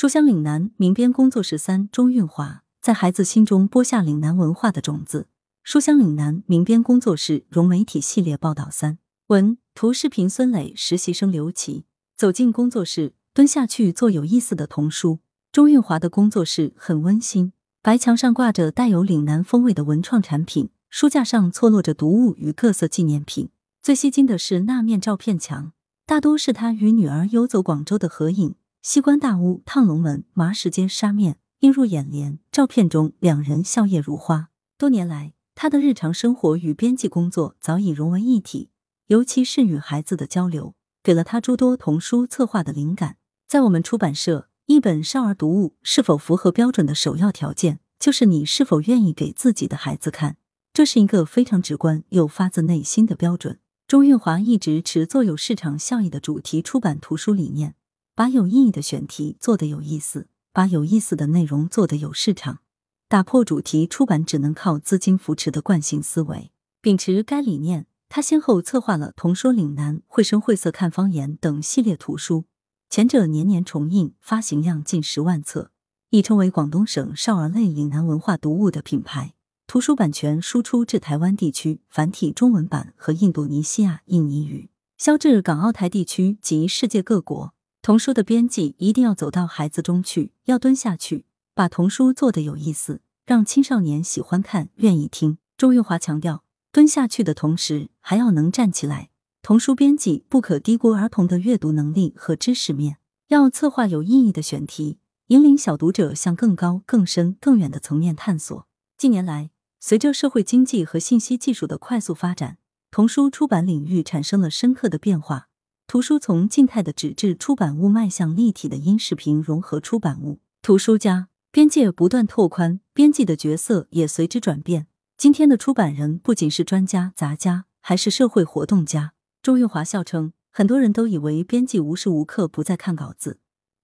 书香岭南民编工作室三钟韵华在孩子心中播下岭南文化的种子。书香岭南民编工作室融媒体系列报道三文图视频孙磊实习生刘琦走进工作室，蹲下去做有意思的童书。钟韵华的工作室很温馨，白墙上挂着带有岭南风味的文创产品，书架上错落着读物与各色纪念品。最吸睛的是那面照片墙，大多是他与女儿游走广州的合影。西关大屋、烫龙门、麻石街沙面映入眼帘。照片中两人笑靥如花。多年来，他的日常生活与编辑工作早已融为一体，尤其是与孩子的交流，给了他诸多童书策划的灵感。在我们出版社，一本少儿读物是否符合标准的首要条件，就是你是否愿意给自己的孩子看。这是一个非常直观又发自内心的标准。钟韵华一直持做有市场效益的主题出版图书理念。把有意义的选题做得有意思，把有意思的内容做得有市场，打破主题出版只能靠资金扶持的惯性思维。秉持该理念，他先后策划了《童说岭南》《绘声绘色看方言》等系列图书，前者年年重印，发行量近十万册，已成为广东省少儿类岭南文化读物的品牌。图书版权输出至台湾地区，繁体中文版和印度尼西亚印尼语，销至港澳台地区及世界各国。童书的编辑一定要走到孩子中去，要蹲下去，把童书做得有意思，让青少年喜欢看、愿意听。周玉华强调，蹲下去的同时还要能站起来。童书编辑不可低估儿童的阅读能力和知识面，要策划有意义的选题，引领小读者向更高、更深、更远的层面探索。近年来，随着社会经济和信息技术的快速发展，童书出版领域产生了深刻的变化。图书从静态的纸质出版物迈向立体的音视频融合出版物，图书家边界不断拓宽，编辑的角色也随之转变。今天的出版人不仅是专家、杂家，还是社会活动家。周韵华笑称，很多人都以为编辑无时无刻不在看稿子，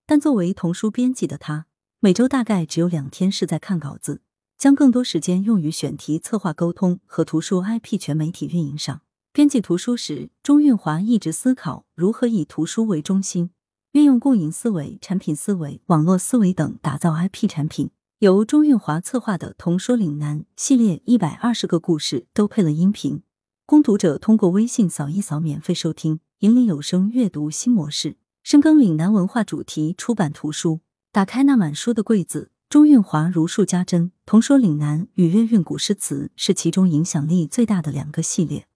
但作为童书编辑的他，每周大概只有两天是在看稿子，将更多时间用于选题策划、沟通和图书 IP 全媒体运营上。编辑图书时，钟韵华一直思考如何以图书为中心，运用共赢思维、产品思维、网络思维等打造 IP 产品。由钟韵华策划的《童说岭南》系列一百二十个故事都配了音频，供读者通过微信扫一扫免费收听，引领有声阅读新模式。深耕岭南文化主题出版图书，打开那满书的柜子。钟韵华如数家珍，《童说岭南》与《粤韵古诗词》是其中影响力最大的两个系列。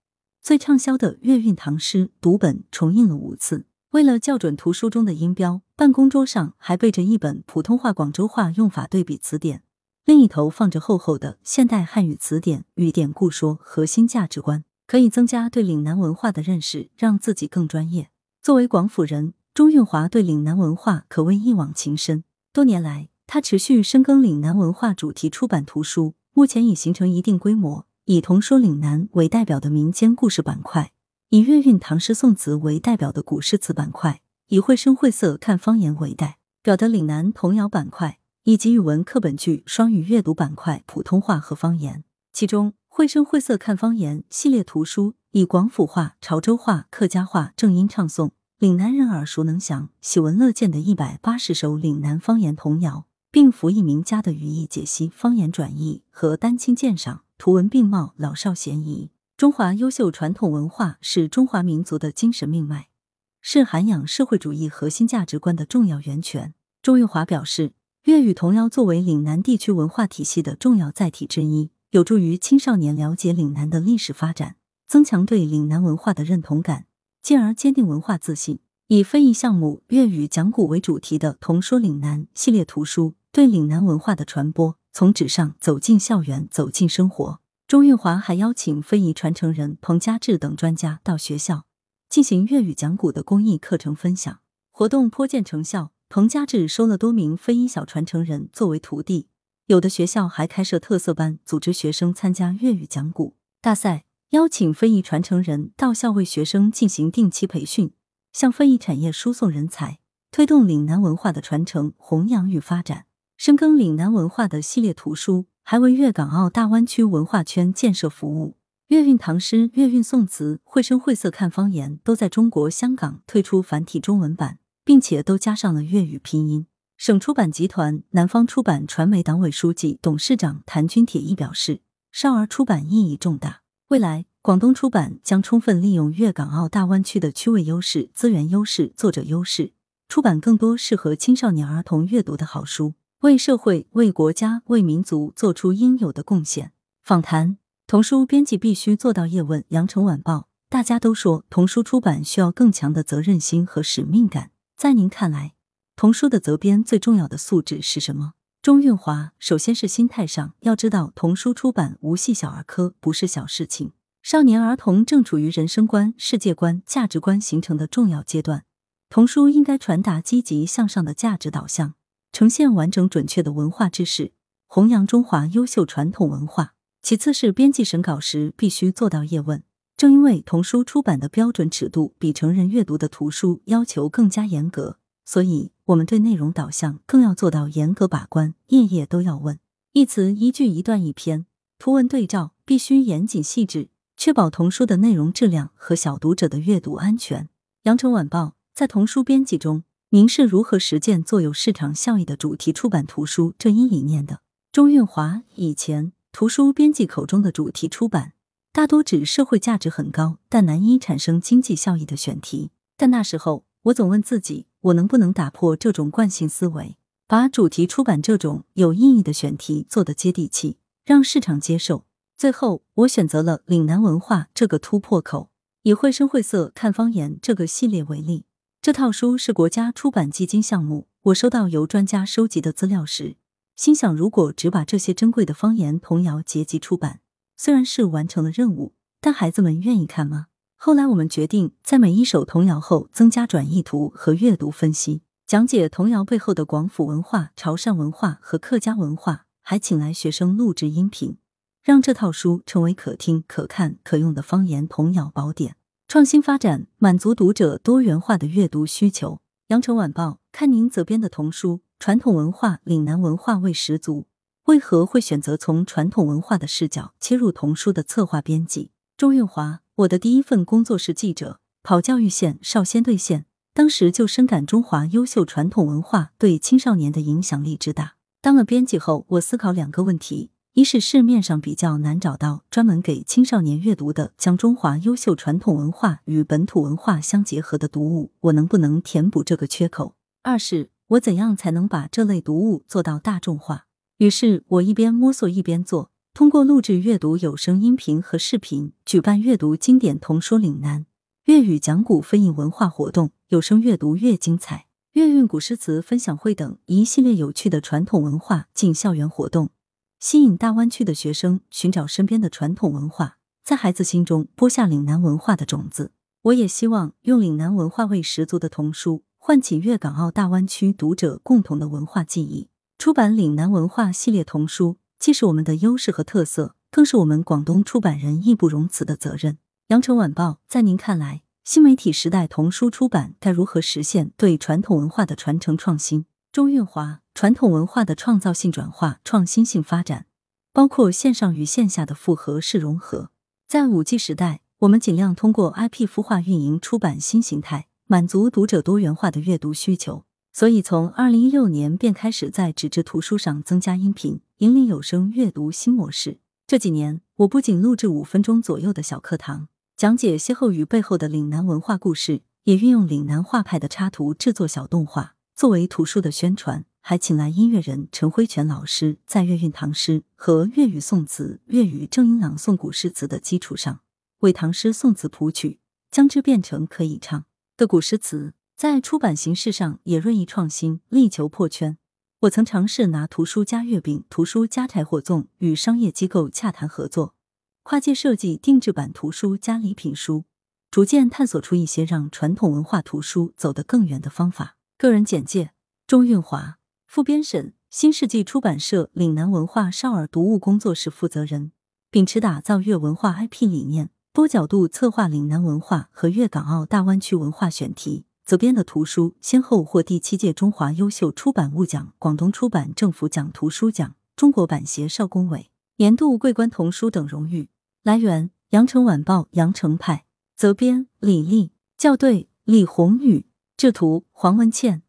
最畅销的粤韵唐诗读本重印了五次。为了校准图书中的音标，办公桌上还备着一本普通话广州话用法对比词典，另一头放着厚厚的现代汉语词典与典故说核心价值观，可以增加对岭南文化的认识，让自己更专业。作为广府人，钟韵华对岭南文化可谓一往情深。多年来，他持续深耕岭南文化主题出版图书，目前已形成一定规模。以童说岭南为代表的民间故事板块，以粤韵唐诗宋词为代表的古诗词板块，以绘声绘色看方言为代表的岭南童谣板块，以及语文课本剧双语阅读板块普通话和方言。其中，绘声绘色看方言系列图书以广府话、潮州话、客家话正音唱诵，岭南人耳熟能详、喜闻乐见的一百八十首岭南方言童谣，并辅以名家的语义解析、方言转译和丹青鉴赏。图文并茂，老少咸宜。中华优秀传统文化是中华民族的精神命脉，是涵养社会主义核心价值观的重要源泉。钟玉华表示，粤语童谣作为岭南地区文化体系的重要载体之一，有助于青少年了解岭南的历史发展，增强对岭南文化的认同感，进而坚定文化自信。以非遗项目粤语讲古为主题的《童说岭南》系列图书，对岭南文化的传播。从纸上走进校园，走进生活。钟韵华还邀请非遗传承人彭家志等专家到学校进行粤语讲古的公益课程分享，活动颇见成效。彭家志收了多名非遗小传承人作为徒弟，有的学校还开设特色班，组织学生参加粤语讲古大赛，邀请非遗传承人到校为学生进行定期培训，向非遗产业输送人才，推动岭南文化的传承、弘扬与发展。深耕岭南文化的系列图书，还为粤港澳大湾区文化圈建设服务。粤韵唐诗、粤韵宋词、绘声绘色看方言，都在中国香港推出繁体中文版，并且都加上了粤语拼音。省出版集团南方出版传媒党委书记、董事长谭军铁一表示，少儿出版意义重大。未来，广东出版将充分利用粤港澳大湾区的区位优势、资源优势、作者优势，出版更多适合青少年儿童阅读的好书，为社会、为国家、为民族做出应有的贡献。访谈：童书编辑必须做到叶问。羊城晚报：大家都说童书出版需要更强的责任心和使命感，在您看来？童书的责编最重要的素质是什么？钟运华，首先是心态上，要知道童书出版无系小儿科，不是小事情。少年儿童正处于人生观、世界观、价值观形成的重要阶段，童书应该传达积极向上的价值导向，呈现完整准确的文化知识，弘扬中华优秀传统文化。其次是编辑审稿时必须做到叶问。正因为童书出版的标准尺度比成人阅读的图书要求更加严格，所以。我们对内容导向更要做到严格把关，页页都要问，一词一句一段一篇，图文对照，必须严谨细致，确保童书的内容质量和小读者的阅读安全。羊城晚报在童书编辑中，您是如何实践做有市场效益的主题出版图书这一理念的？钟运华以前图书编辑口中的主题出版，大多指社会价值很高但难以产生经济效益的选题，但那时候。我总问自己，我能不能打破这种惯性思维，把主题出版这种有意义的选题做得接地气，让市场接受。最后，我选择了岭南文化这个突破口。以绘声绘色看方言这个系列为例，这套书是国家出版基金项目。我收到由专家收集的资料时，心想，如果只把这些珍贵的方言童谣结集出版，虽然是完成了任务，但孩子们愿意看吗？后来我们决定，在每一首童谣后增加转译图和阅读分析，讲解童谣背后的广府文化、潮汕文化和客家文化，还请来学生录制音频，让这套书成为可听、可看、可用的方言童谣宝典。创新发展，满足读者多元化的阅读需求。羊城晚报看您责编的童书，传统文化、岭南文化味十足，为何会选择从传统文化的视角切入童书的策划编辑？周运华。我的第一份工作是记者，跑教育线、少先队线，当时就深感中华优秀传统文化对青少年的影响力之大。当了编辑后，我思考两个问题：一是市面上比较难找到专门给青少年阅读的将中华优秀传统文化与本土文化相结合的读物，我能不能填补这个缺口？二是我怎样才能把这类读物做到大众化？于是我一边摸索一边做。通过录制阅读有声音频和视频，举办阅读经典童书岭南粤语讲古分印文化活动，有声阅读越精彩，粤韵古诗词分享会等一系列有趣的传统文化进校园活动，吸引大湾区的学生寻找身边的传统文化，在孩子心中播下岭南文化的种子。我也希望用岭南文化味十足的童书，唤起粤港澳大湾区读者共同的文化记忆。出版岭南文化系列童书。既是我们的优势和特色，更是我们广东出版人义不容辞的责任。羊城晚报，在您看来，新媒体时代童书出版该如何实现对传统文化的传承创新？钟运华，传统文化的创造性转化、创新性发展，包括线上与线下的复合式融合。在五 G 时代，我们尽量通过 IP 孵化运营出版新形态，满足读者多元化的阅读需求。所以，从二零一六年便开始在纸质图书上增加音频，引领有声阅读新模式。这几年，我不仅录制五分钟左右的小课堂，讲解歇后语背后的岭南文化故事，也运用岭南画派的插图制作小动画，作为图书的宣传。还请来音乐人陈辉全老师，在粤韵唐诗和粤语宋词、粤语正音朗诵古诗词的基础上，为唐诗宋词谱曲，将之变成可以唱的古诗词。在出版形式上也锐意创新，力求破圈。我曾尝试拿图书加月饼、图书加柴火粽与商业机构洽谈合作，跨界设计定制版图书加礼品书，逐渐探索出一些让传统文化图书走得更远的方法。个人简介：钟运华，副编审，新世纪出版社岭南文化少儿读物工作室负责人，秉持打造粤文化 IP 理念，多角度策划岭南文化和粤港澳大湾区文化选题。责编的图书先后获第七届中华优秀出版物奖、广东出版政府奖图书奖、中国版协少工委年度桂冠童书等荣誉。来源：羊城晚报羊城派，责编：李丽，校对：李红宇，制图：黄文倩。